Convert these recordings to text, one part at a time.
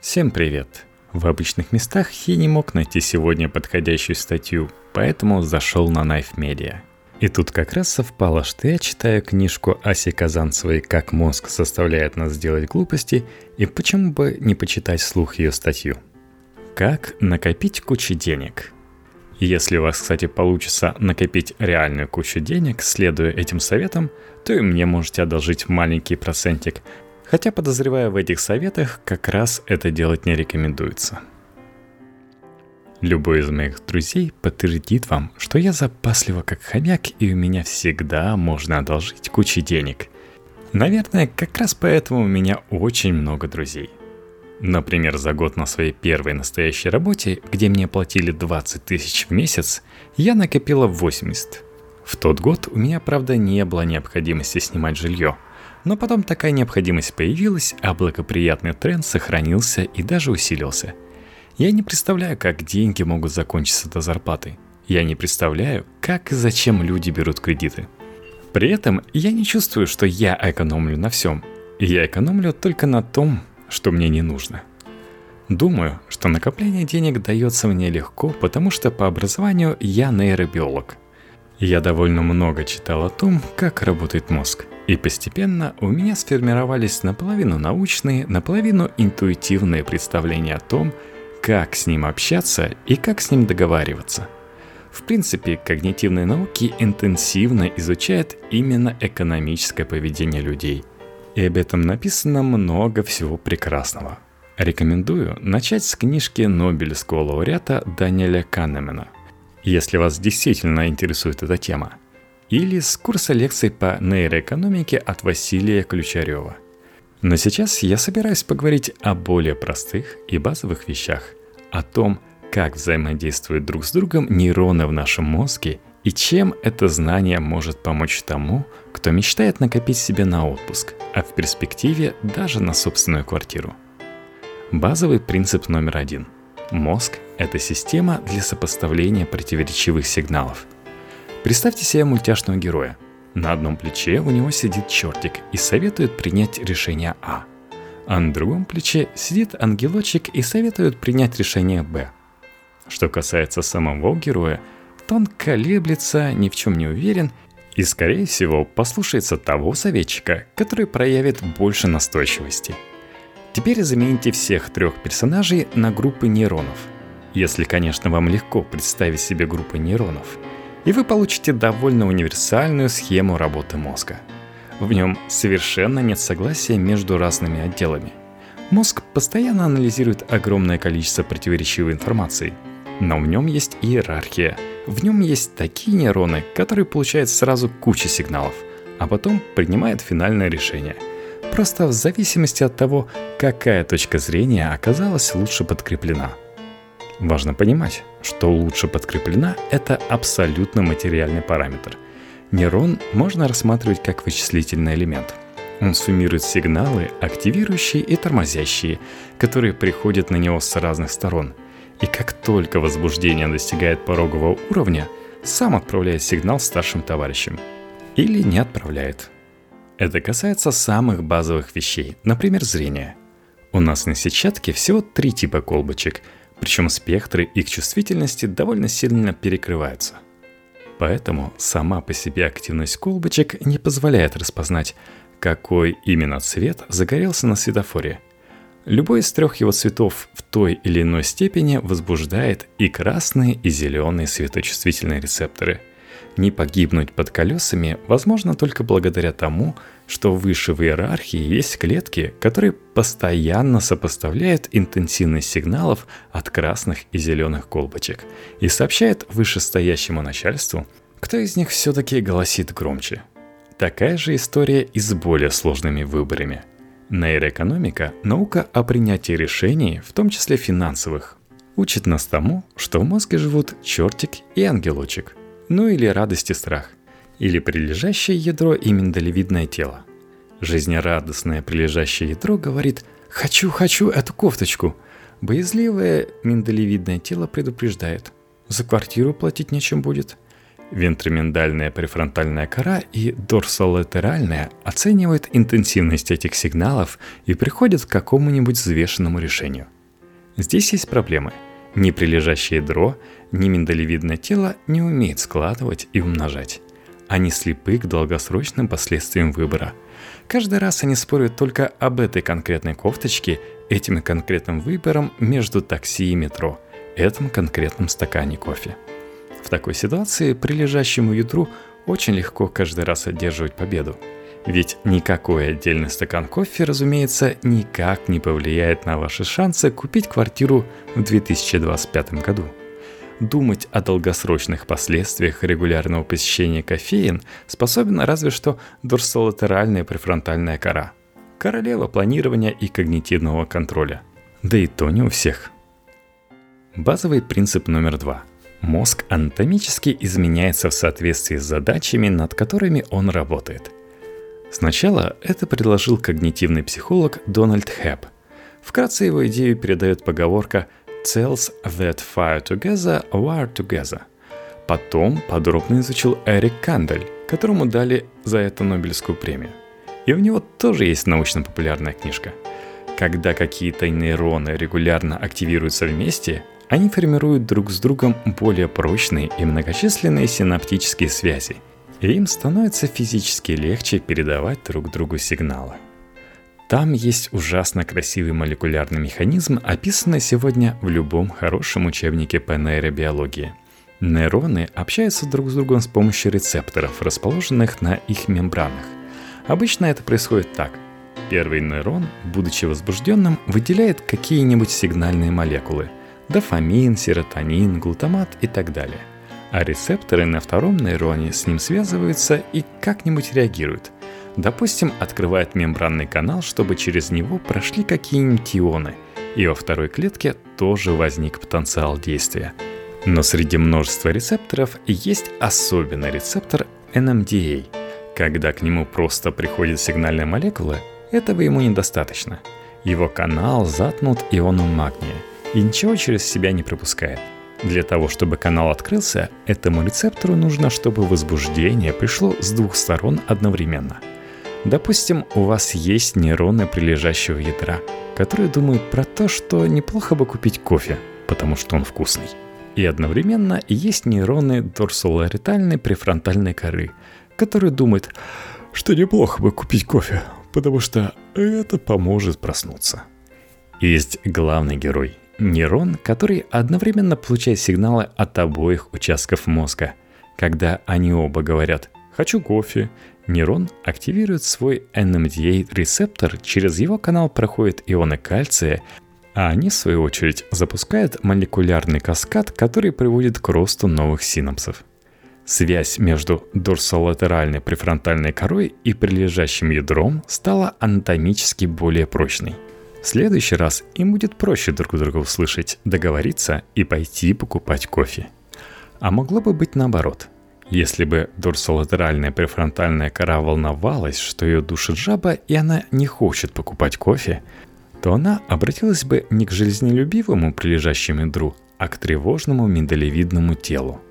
Всем привет! В обычных местах я не мог найти сегодня подходящую статью, поэтому зашел на Knife Media. И тут как раз совпало, что я читаю книжку Аси Казанцевой «Как мозг заставляет нас делать глупости» и почему бы не почитать слух ее статью. Как накопить кучу денег – если у вас, кстати, получится накопить реальную кучу денег, следуя этим советам, то и мне можете одолжить маленький процентик. Хотя, подозревая в этих советах, как раз это делать не рекомендуется. Любой из моих друзей подтвердит вам, что я запаслива как хомяк, и у меня всегда можно одолжить кучу денег. Наверное, как раз поэтому у меня очень много друзей. Например, за год на своей первой настоящей работе, где мне платили 20 тысяч в месяц, я накопила 80. В тот год у меня, правда, не было необходимости снимать жилье. Но потом такая необходимость появилась, а благоприятный тренд сохранился и даже усилился. Я не представляю, как деньги могут закончиться до зарплаты. Я не представляю, как и зачем люди берут кредиты. При этом я не чувствую, что я экономлю на всем. Я экономлю только на том, что мне не нужно. Думаю, что накопление денег дается мне легко, потому что по образованию я нейробиолог. Я довольно много читал о том, как работает мозг. И постепенно у меня сформировались наполовину научные, наполовину интуитивные представления о том, как с ним общаться и как с ним договариваться. В принципе, когнитивные науки интенсивно изучают именно экономическое поведение людей – и об этом написано много всего прекрасного. Рекомендую начать с книжки Нобелевского лауреата Даниэля Канемена, если вас действительно интересует эта тема, или с курса лекций по нейроэкономике от Василия Ключарева. Но сейчас я собираюсь поговорить о более простых и базовых вещах, о том, как взаимодействуют друг с другом нейроны в нашем мозге и чем это знание может помочь тому, кто мечтает накопить себе на отпуск, а в перспективе даже на собственную квартиру. Базовый принцип номер один. Мозг – это система для сопоставления противоречивых сигналов. Представьте себе мультяшного героя. На одном плече у него сидит чертик и советует принять решение А. А на другом плече сидит ангелочек и советует принять решение Б. Что касается самого героя – то он колеблется, ни в чем не уверен и, скорее всего, послушается того советчика, который проявит больше настойчивости. Теперь замените всех трех персонажей на группы нейронов. Если, конечно, вам легко представить себе группы нейронов. И вы получите довольно универсальную схему работы мозга. В нем совершенно нет согласия между разными отделами. Мозг постоянно анализирует огромное количество противоречивой информации, но в нем есть иерархия – в нем есть такие нейроны, которые получают сразу кучу сигналов, а потом принимают финальное решение. Просто в зависимости от того, какая точка зрения оказалась лучше подкреплена. Важно понимать, что лучше подкреплена – это абсолютно материальный параметр. Нейрон можно рассматривать как вычислительный элемент. Он суммирует сигналы, активирующие и тормозящие, которые приходят на него с разных сторон – и как только возбуждение достигает порогового уровня, сам отправляет сигнал старшим товарищам. Или не отправляет. Это касается самых базовых вещей, например, зрения. У нас на сетчатке всего три типа колбочек, причем спектры их чувствительности довольно сильно перекрываются. Поэтому сама по себе активность колбочек не позволяет распознать, какой именно цвет загорелся на светофоре – Любой из трех его цветов в той или иной степени возбуждает и красные, и зеленые светочувствительные рецепторы. Не погибнуть под колесами возможно только благодаря тому, что выше в иерархии есть клетки, которые постоянно сопоставляют интенсивность сигналов от красных и зеленых колбочек и сообщают вышестоящему начальству, кто из них все-таки голосит громче. Такая же история и с более сложными выборами – Нейроэкономика – наука о принятии решений, в том числе финансовых. Учит нас тому, что в мозге живут чертик и ангелочек, ну или радость и страх, или прилежащее ядро и миндалевидное тело. Жизнерадостное прилежащее ядро говорит «хочу, хочу эту кофточку», Боязливое миндалевидное тело предупреждает. За квартиру платить нечем будет. Вентроминдальная префронтальная кора и дорсолатеральная оценивают интенсивность этих сигналов и приходят к какому-нибудь взвешенному решению. Здесь есть проблемы. Ни прилежащее ядро, ни миндалевидное тело не умеет складывать и умножать. Они слепы к долгосрочным последствиям выбора. Каждый раз они спорят только об этой конкретной кофточке, этим конкретным выбором между такси и метро, этом конкретном стакане кофе. В такой ситуации прилежащему ядру очень легко каждый раз одерживать победу. Ведь никакой отдельный стакан кофе, разумеется, никак не повлияет на ваши шансы купить квартиру в 2025 году – думать о долгосрочных последствиях регулярного посещения кофеин способна разве что дорсолатеральная префронтальная кора. Королева планирования и когнитивного контроля. Да и то не у всех. Базовый принцип номер два. Мозг анатомически изменяется в соответствии с задачами, над которыми он работает. Сначала это предложил когнитивный психолог Дональд Хэп. Вкратце его идею передает поговорка Cells that fire together wire together. Потом подробно изучил Эрик Кандель, которому дали за это Нобелевскую премию. И у него тоже есть научно-популярная книжка. Когда какие-то нейроны регулярно активируются вместе, они формируют друг с другом более прочные и многочисленные синаптические связи, и им становится физически легче передавать друг другу сигналы. Там есть ужасно красивый молекулярный механизм, описанный сегодня в любом хорошем учебнике по нейробиологии. Нейроны общаются друг с другом с помощью рецепторов, расположенных на их мембранах. Обычно это происходит так. Первый нейрон, будучи возбужденным, выделяет какие-нибудь сигнальные молекулы – дофамин, серотонин, глутамат и так далее. А рецепторы на втором нейроне с ним связываются и как-нибудь реагируют – Допустим, открывает мембранный канал, чтобы через него прошли какие-нибудь ионы, и во второй клетке тоже возник потенциал действия. Но среди множества рецепторов есть особенный рецептор NMDA. Когда к нему просто приходит сигнальная молекула, этого ему недостаточно. Его канал затнут ионом магния и ничего через себя не пропускает. Для того, чтобы канал открылся, этому рецептору нужно, чтобы возбуждение пришло с двух сторон одновременно – Допустим, у вас есть нейроны прилежащего ядра, которые думают про то, что неплохо бы купить кофе, потому что он вкусный. И одновременно есть нейроны дорсоларитальной префронтальной коры, которые думают, что неплохо бы купить кофе, потому что это поможет проснуться. Есть главный герой – нейрон, который одновременно получает сигналы от обоих участков мозга. Когда они оба говорят «хочу кофе», Нейрон активирует свой NMDA-рецептор, через его канал проходят ионы кальция, а они, в свою очередь, запускают молекулярный каскад, который приводит к росту новых синапсов. Связь между дорсолатеральной префронтальной корой и прилежащим ядром стала анатомически более прочной. Следующий раз им будет проще друг друга услышать, договориться и пойти покупать кофе. А могло бы быть наоборот – если бы дорсолатеральная префронтальная кора волновалась, что ее душит жаба, и она не хочет покупать кофе, то она обратилась бы не к жизнелюбивому прилежащему ядру, а к тревожному миндалевидному телу.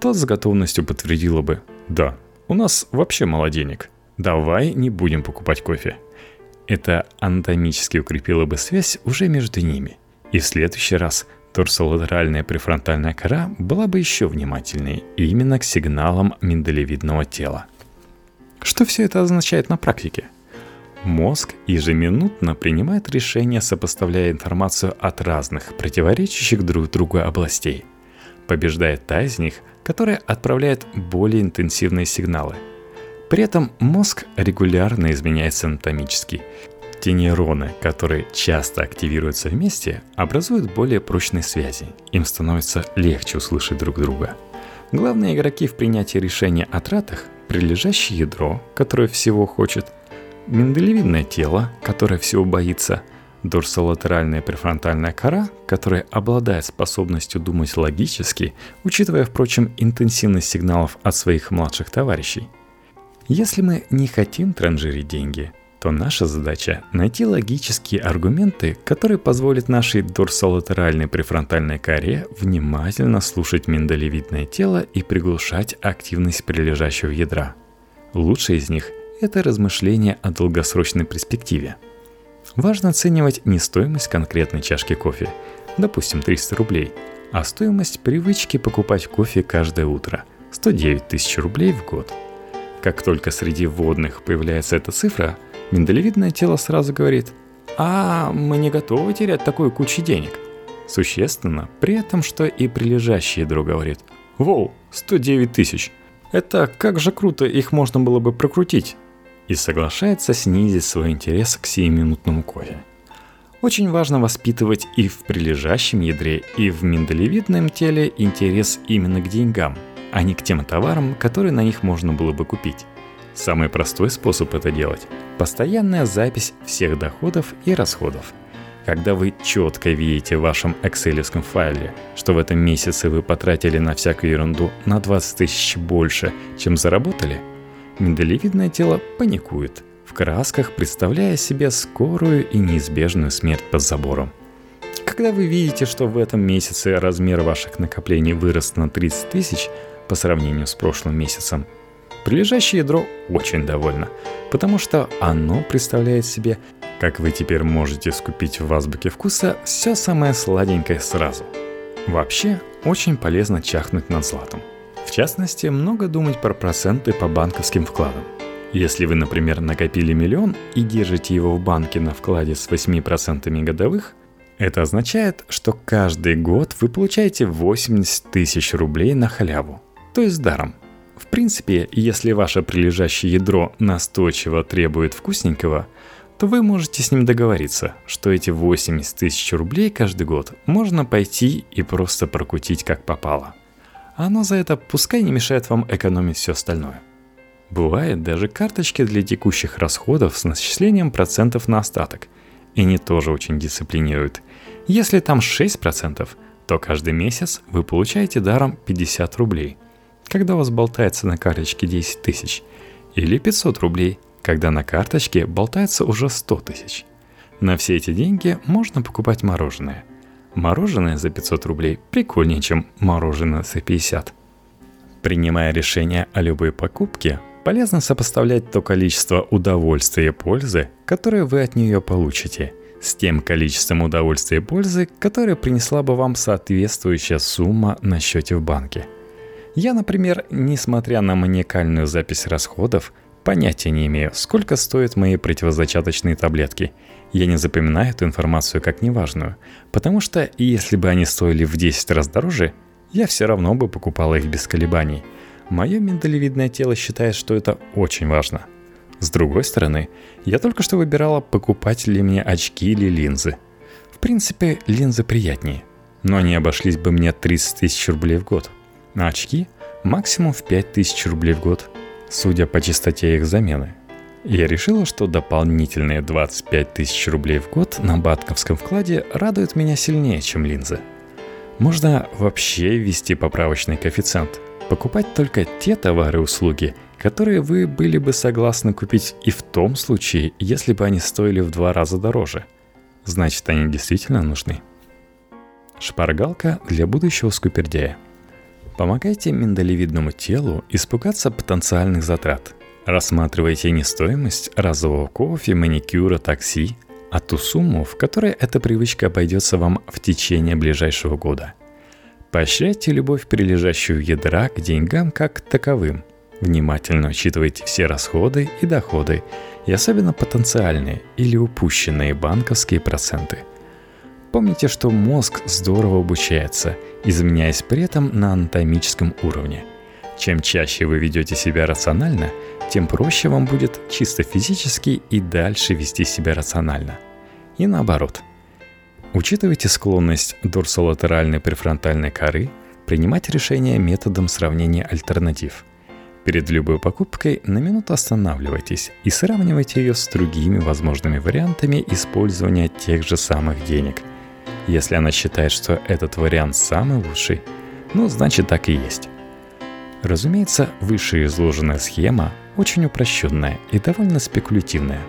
Тот с готовностью подтвердила бы «Да, у нас вообще мало денег. Давай не будем покупать кофе». Это анатомически укрепило бы связь уже между ними. И в следующий раз Торсолатеральная префронтальная кора была бы еще внимательнее именно к сигналам миндалевидного тела. Что все это означает на практике? Мозг ежеминутно принимает решения, сопоставляя информацию от разных, противоречащих друг другу областей. Побеждает та из них, которая отправляет более интенсивные сигналы. При этом мозг регулярно изменяется анатомически, те нейроны, которые часто активируются вместе, образуют более прочные связи. Им становится легче услышать друг друга. Главные игроки в принятии решения о тратах – прилежащее ядро, которое всего хочет, миндалевидное тело, которое всего боится, дорсолатеральная префронтальная кора, которая обладает способностью думать логически, учитывая, впрочем, интенсивность сигналов от своих младших товарищей. Если мы не хотим транжирить деньги – то наша задача – найти логические аргументы, которые позволят нашей дорсолатеральной префронтальной коре внимательно слушать миндалевидное тело и приглушать активность прилежащего ядра. Лучшее из них – это размышление о долгосрочной перспективе. Важно оценивать не стоимость конкретной чашки кофе, допустим 300 рублей, а стоимость привычки покупать кофе каждое утро – 109 тысяч рублей в год. Как только среди водных появляется эта цифра – Миндалевидное тело сразу говорит «А, мы не готовы терять такую кучу денег». Существенно, при этом, что и прилежащее ядро говорит «Воу, 109 тысяч! Это как же круто их можно было бы прокрутить!» и соглашается снизить свой интерес к сиюминутному кофе. Очень важно воспитывать и в прилежащем ядре, и в миндалевидном теле интерес именно к деньгам, а не к тем товарам, которые на них можно было бы купить. Самый простой способ это делать – постоянная запись всех доходов и расходов. Когда вы четко видите в вашем экселевском файле, что в этом месяце вы потратили на всякую ерунду на 20 тысяч больше, чем заработали, миндалевидное тело паникует, в красках представляя себе скорую и неизбежную смерть под забором. Когда вы видите, что в этом месяце размер ваших накоплений вырос на 30 тысяч по сравнению с прошлым месяцем – Прилежащее ядро очень довольно, потому что оно представляет себе, как вы теперь можете скупить в азбуке вкуса все самое сладенькое сразу. Вообще, очень полезно чахнуть над златом. В частности, много думать про проценты по банковским вкладам. Если вы, например, накопили миллион и держите его в банке на вкладе с 8% годовых, это означает, что каждый год вы получаете 80 тысяч рублей на халяву, то есть даром – в принципе, если ваше прилежащее ядро настойчиво требует вкусненького, то вы можете с ним договориться, что эти 80 тысяч рублей каждый год можно пойти и просто прокутить как попало. Оно за это пускай не мешает вам экономить все остальное. Бывает даже карточки для текущих расходов с начислением процентов на остаток. И они тоже очень дисциплинируют. Если там 6%, то каждый месяц вы получаете даром 50 рублей – когда у вас болтается на карточке 10 тысяч, или 500 рублей, когда на карточке болтается уже 100 тысяч. На все эти деньги можно покупать мороженое. Мороженое за 500 рублей прикольнее, чем мороженое за 50. Принимая решение о любой покупке, полезно сопоставлять то количество удовольствия и пользы, которое вы от нее получите, с тем количеством удовольствия и пользы, которое принесла бы вам соответствующая сумма на счете в банке – я, например, несмотря на маниакальную запись расходов, понятия не имею, сколько стоят мои противозачаточные таблетки. Я не запоминаю эту информацию как неважную, потому что если бы они стоили в 10 раз дороже, я все равно бы покупала их без колебаний. Мое миндалевидное тело считает, что это очень важно. С другой стороны, я только что выбирала, покупать ли мне очки или линзы. В принципе, линзы приятнее, но они обошлись бы мне 30 тысяч рублей в год – на очки максимум в 5000 рублей в год, судя по частоте их замены. Я решила, что дополнительные 25 тысяч рублей в год на банковском вкладе радуют меня сильнее, чем линзы. Можно вообще ввести поправочный коэффициент, покупать только те товары и услуги, которые вы были бы согласны купить и в том случае, если бы они стоили в два раза дороже. Значит, они действительно нужны. Шпаргалка для будущего скупердяя – Помогайте миндалевидному телу испугаться потенциальных затрат. Рассматривайте не стоимость разового кофе, маникюра, такси, а ту сумму, в которой эта привычка обойдется вам в течение ближайшего года. Поощряйте любовь прилежащую ядра к деньгам как таковым. Внимательно учитывайте все расходы и доходы, и особенно потенциальные или упущенные банковские проценты – Помните, что мозг здорово обучается, изменяясь при этом на анатомическом уровне. Чем чаще вы ведете себя рационально, тем проще вам будет чисто физически и дальше вести себя рационально. И наоборот. Учитывайте склонность дорсолатеральной префронтальной коры принимать решения методом сравнения альтернатив. Перед любой покупкой на минуту останавливайтесь и сравнивайте ее с другими возможными вариантами использования тех же самых денег – если она считает, что этот вариант самый лучший, ну, значит так и есть. Разумеется, вышеизложенная схема очень упрощенная и довольно спекулятивная.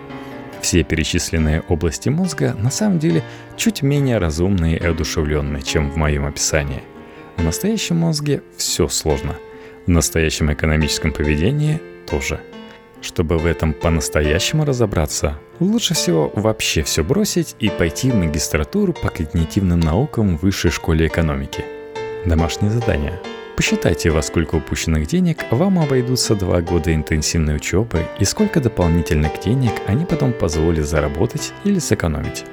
все перечисленные области мозга на самом деле чуть менее разумные и одушевленные, чем в моем описании. В настоящем мозге все сложно. В настоящем экономическом поведении тоже. Чтобы в этом по-настоящему разобраться, лучше всего вообще все бросить и пойти в магистратуру по когнитивным наукам в высшей школе экономики. Домашнее задание – Посчитайте, во сколько упущенных денег вам обойдутся два года интенсивной учебы и сколько дополнительных денег они потом позволят заработать или сэкономить.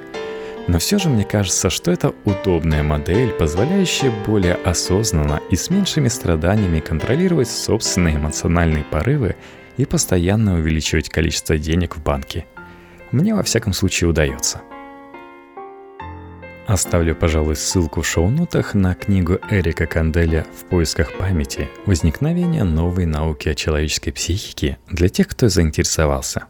Но все же мне кажется, что это удобная модель, позволяющая более осознанно и с меньшими страданиями контролировать собственные эмоциональные порывы и постоянно увеличивать количество денег в банке. Мне во всяком случае удается – Оставлю, пожалуй, ссылку в шоу-нотах на книгу Эрика Канделя «В поисках памяти. Возникновение новой науки о человеческой психике» для тех, кто заинтересовался.